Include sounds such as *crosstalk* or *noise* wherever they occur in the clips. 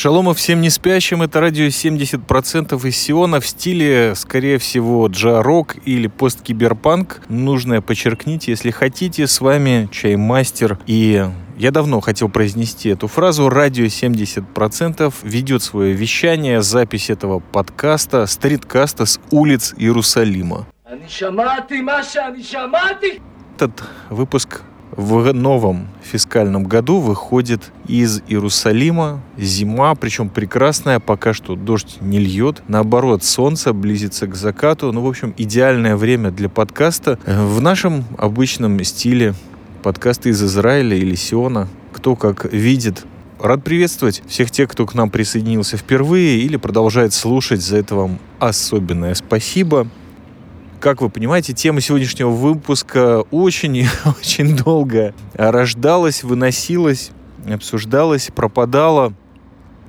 Шалома всем не спящим. Это радио 70% из Сиона в стиле, скорее всего, джа-рок или посткиберпанк. Нужно подчеркнуть, если хотите, с вами Чаймастер. И я давно хотел произнести эту фразу. Радио 70% ведет свое вещание, запись этого подкаста, стриткаста с улиц Иерусалима. Этот выпуск в новом фискальном году выходит из Иерусалима зима, причем прекрасная, пока что дождь не льет. Наоборот, солнце близится к закату. Ну, в общем, идеальное время для подкаста в нашем обычном стиле подкасты из Израиля или Сиона. Кто как видит, Рад приветствовать всех тех, кто к нам присоединился впервые или продолжает слушать. За это вам особенное спасибо. Как вы понимаете, тема сегодняшнего выпуска очень и *laughs* очень долго рождалась, выносилась, обсуждалась, пропадала.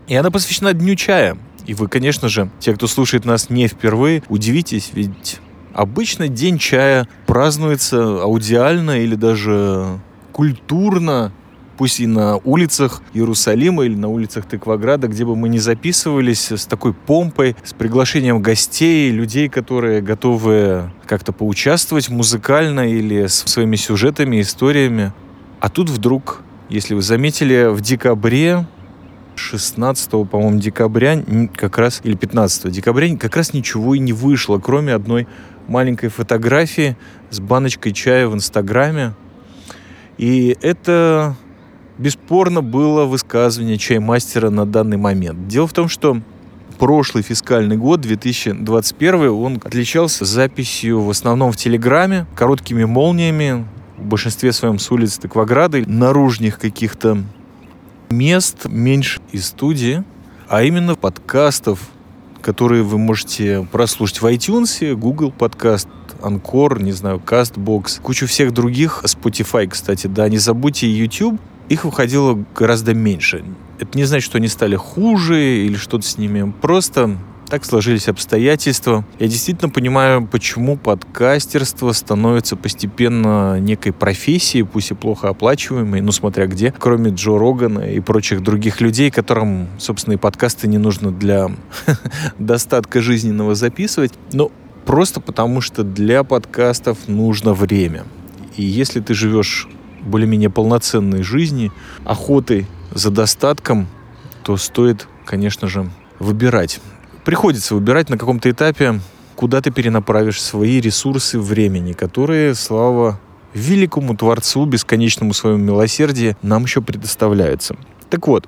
И она посвящена Дню чая. И вы, конечно же, те, кто слушает нас не впервые, удивитесь, ведь обычно День чая празднуется аудиально или даже культурно пусть и на улицах Иерусалима или на улицах Тыкваграда, где бы мы ни записывались, с такой помпой, с приглашением гостей, людей, которые готовы как-то поучаствовать музыкально или с своими сюжетами, историями. А тут вдруг, если вы заметили, в декабре 16, по-моему, декабря, как раз, или 15 декабря, как раз ничего и не вышло, кроме одной маленькой фотографии с баночкой чая в Инстаграме. И это бесспорно было высказывание чаймастера на данный момент. Дело в том, что прошлый фискальный год, 2021, он отличался записью в основном в Телеграме, короткими молниями, в большинстве своем с улицы Тыкваграда, наружных каких-то мест меньше из студии, а именно подкастов, которые вы можете прослушать в iTunes, Google подкаст, Анкор, не знаю, Castbox, кучу всех других, Spotify, кстати, да, не забудьте YouTube, их выходило гораздо меньше. Это не значит, что они стали хуже или что-то с ними. Просто так сложились обстоятельства. Я действительно понимаю, почему подкастерство становится постепенно некой профессией, пусть и плохо оплачиваемой, ну смотря где, кроме Джо Рогана и прочих других людей, которым, собственно, и подкасты не нужно для *laughs* достатка жизненного записывать. Но просто потому, что для подкастов нужно время. И если ты живешь более-менее полноценной жизни, охоты за достатком, то стоит, конечно же, выбирать. Приходится выбирать на каком-то этапе, куда ты перенаправишь свои ресурсы времени, которые, слава великому Творцу, бесконечному своему милосердию, нам еще предоставляются. Так вот,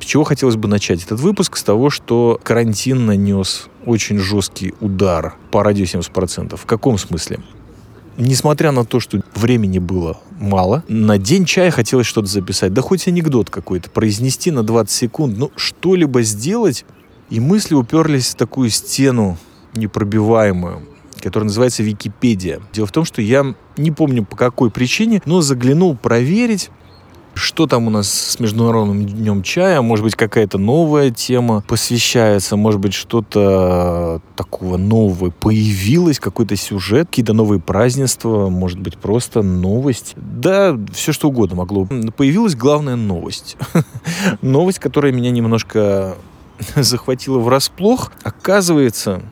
с чего хотелось бы начать этот выпуск? С того, что карантин нанес очень жесткий удар по радио 70%. В каком смысле? Несмотря на то, что времени было мало, на день чая хотелось что-то записать. Да хоть анекдот какой-то произнести на 20 секунд. Ну, что-либо сделать. И мысли уперлись в такую стену непробиваемую которая называется Википедия. Дело в том, что я не помню по какой причине, но заглянул проверить, что там у нас с Международным днем чая? Может быть, какая-то новая тема посвящается? Может быть, что-то такого нового появилось? Какой-то сюжет? Какие-то новые празднества? Может быть, просто новость? Да, все что угодно могло. Появилась главная новость. *laughs* Новость, которая меня немножко *laughs* захватила врасплох. Оказывается,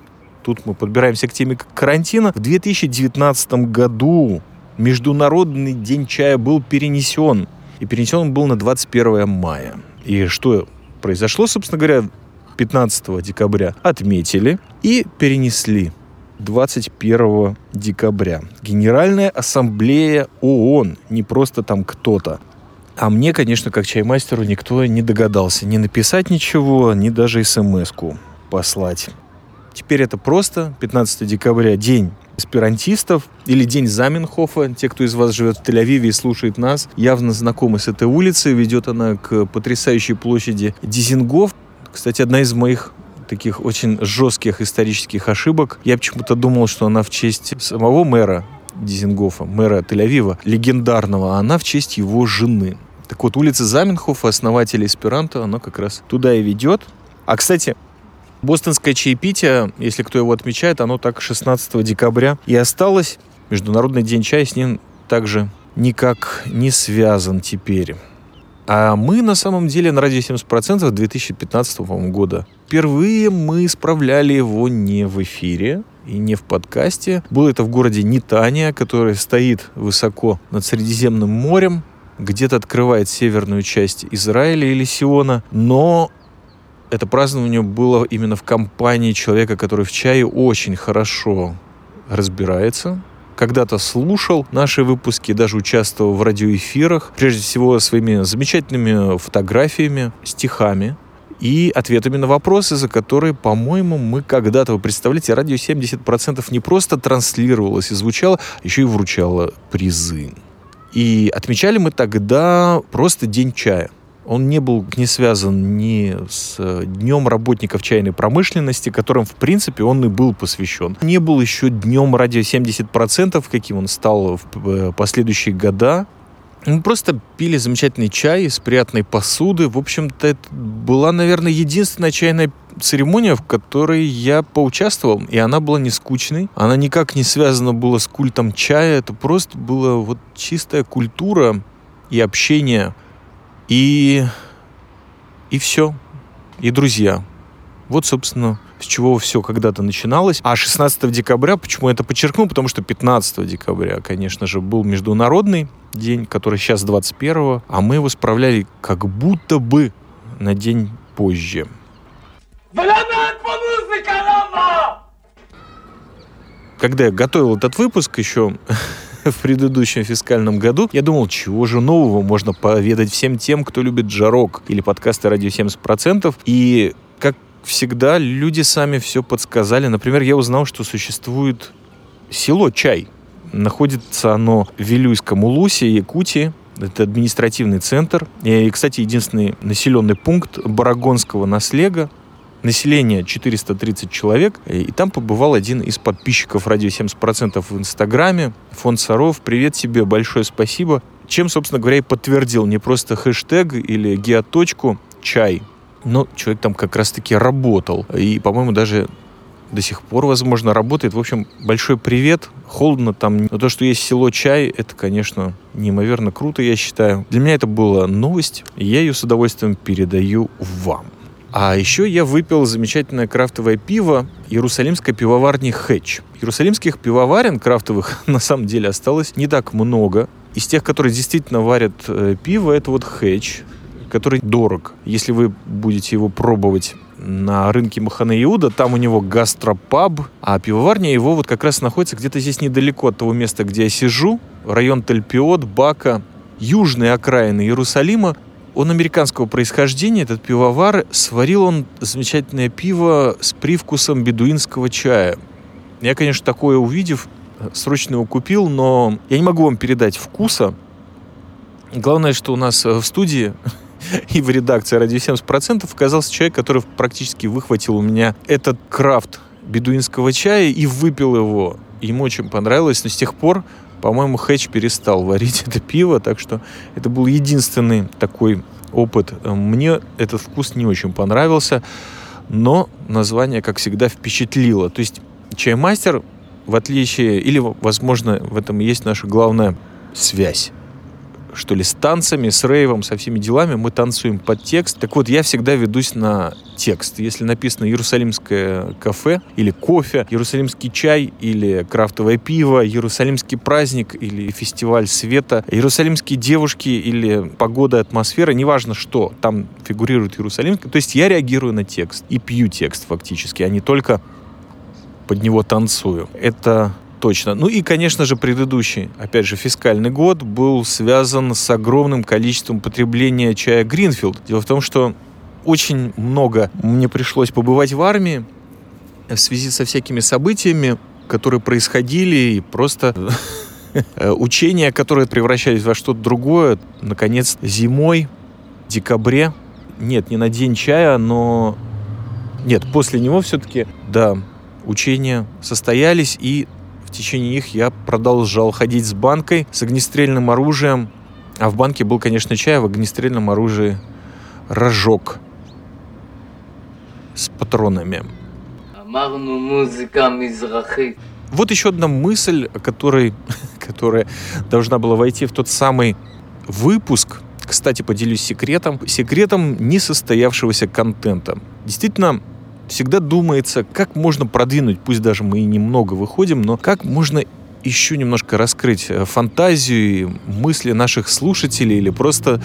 тут мы подбираемся к теме карантина. В 2019 году Международный день чая был перенесен и перенесен он был на 21 мая. И что произошло, собственно говоря, 15 декабря отметили и перенесли 21 декабря. Генеральная ассамблея ООН, не просто там кто-то. А мне, конечно, как чаймастеру, никто не догадался ни написать ничего, ни даже смс-ку послать. Теперь это просто 15 декабря, день эсперантистов или День Заменхофа. Те, кто из вас живет в Тель-Авиве и слушает нас, явно знакомы с этой улицей. Ведет она к потрясающей площади Дизингоф. Кстати, одна из моих таких очень жестких исторических ошибок. Я почему-то думал, что она в честь самого мэра Дизингофа, мэра Тель-Авива, легендарного, а она в честь его жены. Так вот, улица Заменхофа, основателя эсперанто, она как раз туда и ведет. А, кстати, Бостонское чаепитие, если кто его отмечает, оно так 16 декабря и осталось. Международный день чая с ним также никак не связан теперь. А мы на самом деле на радио 70% 2015 года. Впервые мы справляли его не в эфире, и не в подкасте. Было это в городе Нитания, который стоит высоко над Средиземным морем, где-то открывает северную часть Израиля или Сиона, но это празднование было именно в компании человека, который в чае очень хорошо разбирается, когда-то слушал наши выпуски, даже участвовал в радиоэфирах, прежде всего своими замечательными фотографиями, стихами, и ответами на вопросы, за которые, по-моему, мы когда-то, вы представляете, радио 70% не просто транслировалось и звучало, а еще и вручало призы. И отмечали мы тогда просто День чая. Он не был не связан ни с Днем работников чайной промышленности, которым, в принципе, он и был посвящен. Не был еще Днем радио 70%, каким он стал в э, последующие года. Мы просто пили замечательный чай из приятной посуды. В общем-то, это была, наверное, единственная чайная церемония, в которой я поучаствовал, и она была не скучной. Она никак не связана была с культом чая. Это просто была вот чистая культура и общение. И... И все. И друзья. Вот, собственно, с чего все когда-то начиналось. А 16 декабря, почему я это подчеркнул? Потому что 15 декабря, конечно же, был международный день, который сейчас 21, а мы его справляли как будто бы на день позже. Когда я готовил этот выпуск еще в предыдущем фискальном году, я думал, чего же нового можно поведать всем тем, кто любит жарок или подкасты радио 70%. И как всегда, люди сами все подсказали. Например, я узнал, что существует село Чай – Находится оно в Вилюйском Улусе, Якутии. Это административный центр. И, кстати, единственный населенный пункт Барагонского наслега. Население 430 человек. И там побывал один из подписчиков радио 70% в Инстаграме. Фонд Саров. Привет тебе, большое спасибо. Чем, собственно говоря, и подтвердил не просто хэштег или геоточку чай, но человек там как раз-таки работал. И, по-моему, даже до сих пор, возможно, работает. В общем, большой привет. Холодно там. Но то, что есть село Чай, это, конечно, неимоверно круто, я считаю. Для меня это была новость, и я ее с удовольствием передаю вам. А еще я выпил замечательное крафтовое пиво Иерусалимской пивоварни Хэтч. Иерусалимских пивоварен крафтовых *laughs* на самом деле осталось не так много. Из тех, которые действительно варят э, пиво, это вот Хэтч, который дорог. Если вы будете его пробовать на рынке Махана Иуда, там у него гастропаб, а пивоварня его вот как раз находится где-то здесь недалеко от того места, где я сижу, район Тальпиот, Бака, южные окраины Иерусалима. Он американского происхождения, этот пивовар, сварил он замечательное пиво с привкусом бедуинского чая. Я, конечно, такое увидев, срочно его купил, но я не могу вам передать вкуса. Главное, что у нас в студии *laughs* и в редакции «Радио 70%» оказался человек, который практически выхватил у меня этот крафт бедуинского чая и выпил его. Ему очень понравилось, но с тех пор, по-моему, Хэтч перестал варить *laughs* это пиво, так что это был единственный такой опыт. Мне этот вкус не очень понравился, но название, как всегда, впечатлило. То есть чаймастер, в отличие, или, возможно, в этом и есть наша главная связь что ли, с танцами, с рейвом, со всеми делами. Мы танцуем под текст. Так вот, я всегда ведусь на текст. Если написано «Иерусалимское кафе» или «Кофе», «Иерусалимский чай» или «Крафтовое пиво», «Иерусалимский праздник» или «Фестиваль света», «Иерусалимские девушки» или «Погода, атмосфера», неважно что, там фигурирует Иерусалимский. То есть я реагирую на текст и пью текст фактически, а не только под него танцую. Это точно. Ну и, конечно же, предыдущий, опять же, фискальный год был связан с огромным количеством потребления чая Гринфилд. Дело в том, что очень много мне пришлось побывать в армии в связи со всякими событиями, которые происходили, и просто учения, которые превращались во что-то другое. Наконец, зимой, декабре, нет, не на день чая, но... Нет, после него все-таки, да, учения состоялись, и в течение их я продолжал ходить с банкой, с огнестрельным оружием. А в банке был, конечно, чай, а в огнестрельном оружии рожок с патронами. Вот еще одна мысль, которой, *laughs* которая должна была войти в тот самый выпуск, Кстати, поделюсь секретом. Секретом несостоявшегося контента. Действительно, всегда думается, как можно продвинуть, пусть даже мы и немного выходим, но как можно еще немножко раскрыть э, фантазию и мысли наших слушателей или просто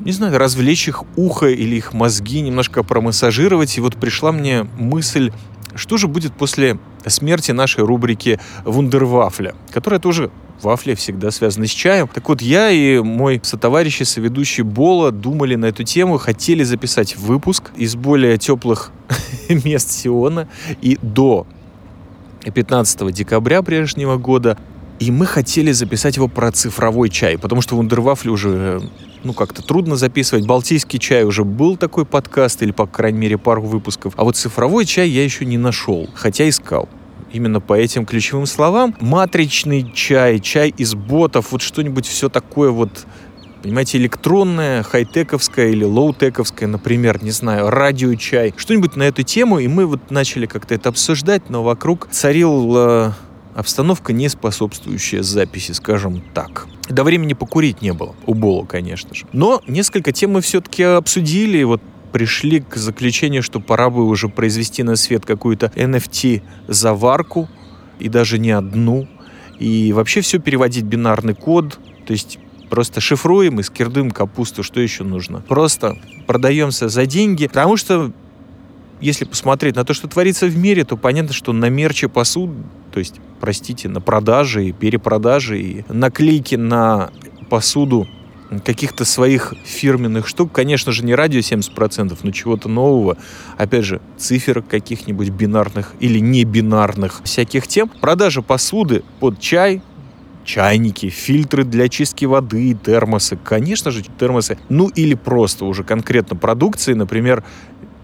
не знаю, развлечь их ухо или их мозги, немножко промассажировать. И вот пришла мне мысль, что же будет после смерти нашей рубрики «Вундервафля», которая тоже вафли всегда связаны с чаем. Так вот, я и мой сотоварищ и соведущий Бола думали на эту тему, хотели записать выпуск из более теплых *laughs* мест Сиона. И до 15 декабря прежнего года и мы хотели записать его про цифровой чай, потому что вундервафли уже, ну, как-то трудно записывать. Балтийский чай уже был такой подкаст, или, по крайней мере, пару выпусков. А вот цифровой чай я еще не нашел, хотя искал именно по этим ключевым словам. Матричный чай, чай из ботов, вот что-нибудь все такое вот понимаете, электронное, хай-тековское или лоу-тековское, например, не знаю, радио-чай, что-нибудь на эту тему, и мы вот начали как-то это обсуждать, но вокруг царил э, обстановка не способствующая записи, скажем так. До времени покурить не было, у Бола, конечно же. Но несколько тем мы все-таки обсудили, вот пришли к заключению, что пора бы уже произвести на свет какую-то NFT-заварку, и даже не одну, и вообще все переводить бинарный код, то есть просто шифруем и скирдуем капусту, что еще нужно. Просто продаемся за деньги, потому что если посмотреть на то, что творится в мире, то понятно, что на мерче посуд, то есть, простите, на продаже и перепродаже, и наклейки на посуду каких-то своих фирменных штук. Конечно же, не радио 70%, но чего-то нового. Опять же, цифр каких-нибудь бинарных или не бинарных всяких тем. Продажа посуды под чай, чайники, фильтры для чистки воды, термосы. Конечно же, термосы. Ну или просто уже конкретно продукции, например,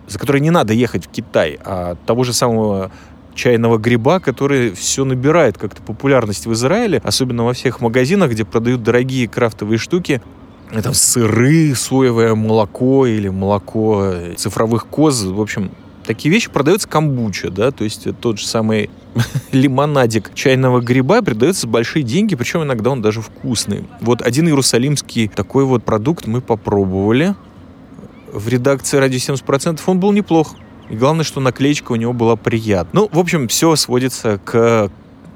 за которой не надо ехать в Китай, а того же самого чайного гриба, который все набирает как-то популярность в Израиле, особенно во всех магазинах, где продают дорогие крафтовые штуки. Это сыры, соевое молоко или молоко цифровых коз. В общем, такие вещи продаются камбуча, да, то есть тот же самый *laughs* лимонадик чайного гриба продается большие деньги, причем иногда он даже вкусный. Вот один иерусалимский такой вот продукт мы попробовали в редакции «Радио 70%» он был неплох. И главное, что наклеечка у него была приятная. Ну, в общем, все сводится к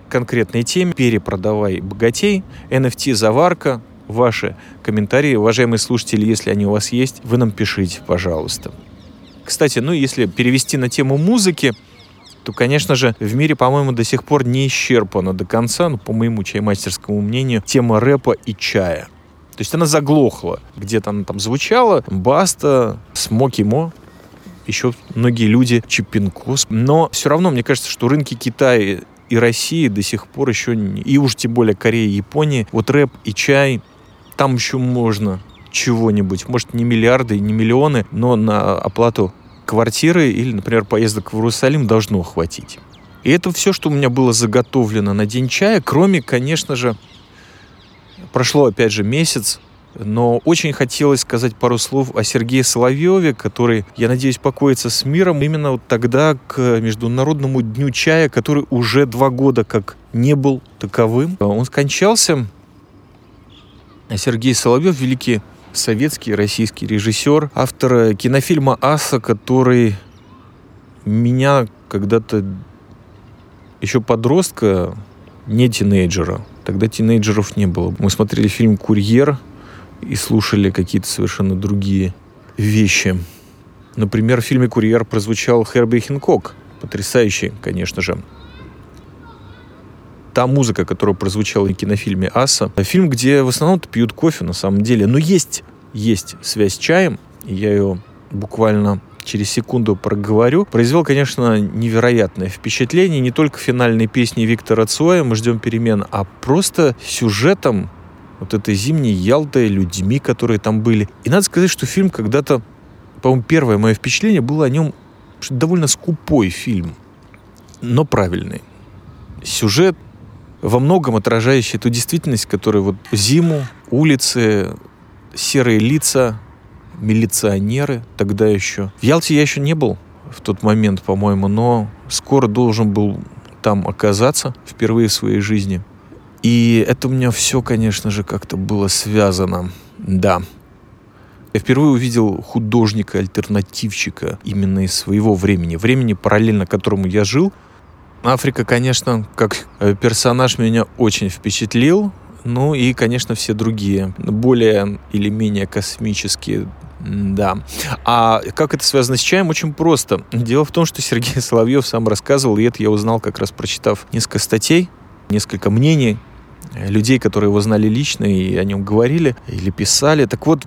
конкретной теме. Перепродавай богатей, NFT-заварка, ваши комментарии. Уважаемые слушатели, если они у вас есть, вы нам пишите, пожалуйста. Кстати, ну, если перевести на тему музыки, то, конечно же, в мире, по-моему, до сих пор не исчерпана до конца, ну, по моему чаймастерскому мнению, тема рэпа и чая. То есть она заглохла. Где-то она там звучала. Баста, Смоки Мо, еще многие люди, Чипинкос. Но все равно, мне кажется, что рынки Китая и России до сих пор еще. И уж тем более Корея и Япония. Вот рэп и чай, там еще можно чего-нибудь. Может, не миллиарды, не миллионы, но на оплату квартиры или, например, поездок в Иерусалим должно хватить. И это все, что у меня было заготовлено на день чая, кроме, конечно же, прошло, опять же, месяц, но очень хотелось сказать пару слов о Сергее Соловьеве, который, я надеюсь, покоится с миром именно вот тогда к Международному дню чая, который уже два года как не был таковым. Он скончался. Сергей Соловьев, великий советский российский режиссер, автор кинофильма «Аса», который меня когда-то еще подростка, не тинейджера, тогда тинейджеров не было. Мы смотрели фильм «Курьер», и слушали какие-то совершенно другие вещи. Например, в фильме «Курьер» прозвучал Херби Хинкок, потрясающий, конечно же. Та музыка, которая прозвучала в кинофильме «Аса», фильм, где в основном пьют кофе на самом деле, но есть, есть связь с чаем, я ее буквально через секунду проговорю, произвел, конечно, невероятное впечатление. Не только финальной песни Виктора Цоя «Мы ждем перемен», а просто сюжетом вот этой зимней Ялтой, людьми, которые там были. И надо сказать, что фильм когда-то, по-моему, первое мое впечатление было о нем, довольно скупой фильм, но правильный. Сюжет во многом отражающий ту действительность, которая вот зиму, улицы, серые лица, милиционеры тогда еще. В Ялте я еще не был в тот момент, по-моему, но скоро должен был там оказаться впервые в своей жизни – И это у меня все, конечно же, как-то было связано. Да, я впервые увидел художника-альтернативщика именно из своего времени, времени, параллельно которому я жил. Африка, конечно, как э, персонаж меня очень впечатлил. Ну и, конечно, все другие, более или менее космические да. А как это связано с чаем? Очень просто. Дело в том, что Сергей *laughs* Соловьев сам рассказывал, и это я узнал, как раз прочитав несколько статей, несколько мнений людей, которые его знали лично и о нем говорили или писали. Так вот,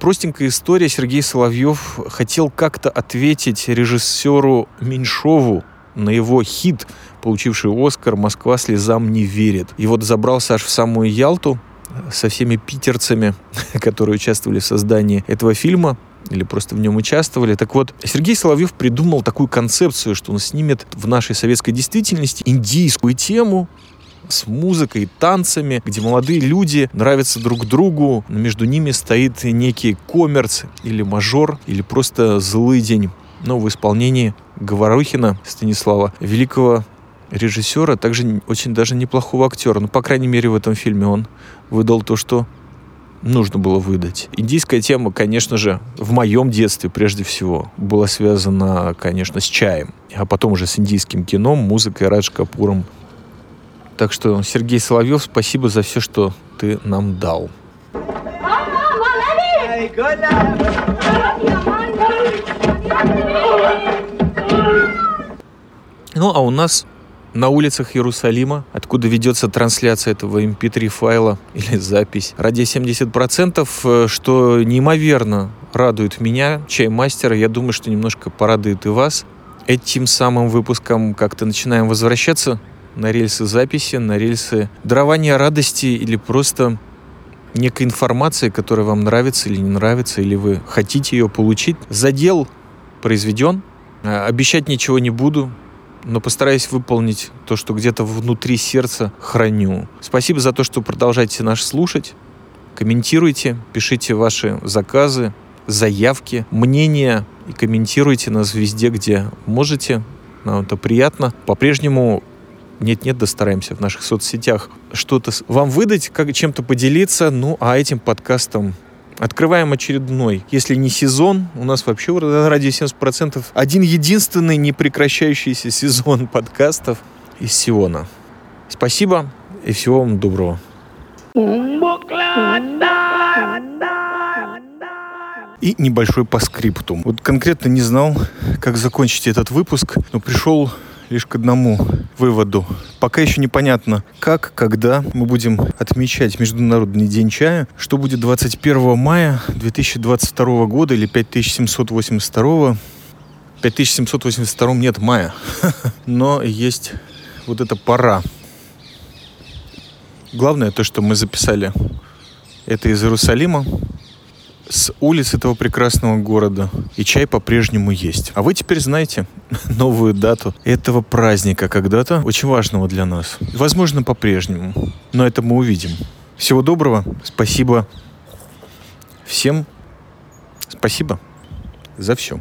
простенькая история. Сергей Соловьев хотел как-то ответить режиссеру Меньшову на его хит, получивший Оскар «Москва слезам не верит». И вот забрался аж в самую Ялту со всеми питерцами, *laughs* которые участвовали в создании этого фильма или просто в нем участвовали. Так вот, Сергей Соловьев придумал такую концепцию, что он снимет в нашей советской действительности индийскую тему, с музыкой, танцами, где молодые люди нравятся друг другу, но между ними стоит некий коммерц или мажор, или просто злый день. Но в исполнении Говорухина Станислава, великого режиссера, также очень даже неплохого актера. Ну, по крайней мере, в этом фильме он выдал то, что нужно было выдать. Индийская тема, конечно же, в моем детстве прежде всего была связана, конечно, с чаем, а потом уже с индийским кином, музыкой, Радж Капуром, так что, Сергей Соловьев, спасибо за все, что ты нам дал. Ну, а у нас на улицах Иерусалима, откуда ведется трансляция этого MP3 эм файла *laughs* или запись, ради 70%, э, что неимоверно радует меня, чаймастера, я думаю, что немножко порадует и вас. Этим самым выпуском как-то начинаем возвращаться на рельсы записи, на рельсы дарования радости или просто некой информации, которая вам нравится или не нравится, или вы хотите ее получить. Задел произведен. А, обещать ничего не буду, но постараюсь выполнить то, что где-то внутри сердца храню. Спасибо за то, что продолжаете нас слушать. Комментируйте, пишите ваши заказы, заявки, мнения и комментируйте нас везде, где можете. Нам это приятно. По-прежнему нет-нет, да стараемся в наших соцсетях что-то вам выдать, как чем-то поделиться. Ну, а этим подкастом Открываем очередной, если не сезон, у нас вообще ради 70% один единственный непрекращающийся сезон подкастов из Сиона. Спасибо и всего вам доброго. И небольшой по скрипту. Вот конкретно не знал, как закончить этот выпуск, но пришел лишь к одному выводу. Пока еще непонятно, как, когда мы будем отмечать Международный день чая, что будет 21 мая 2022 года или 5782 5782 нет мая, *laughs* но есть вот эта пора. Главное то, что мы записали это из Иерусалима, с улиц этого прекрасного города. И чай по-прежнему есть. А вы теперь знаете *laughs* новую дату этого праздника когда-то, очень важного для нас. Возможно, по-прежнему. Но это мы увидим. Всего доброго. Спасибо всем. Спасибо за все.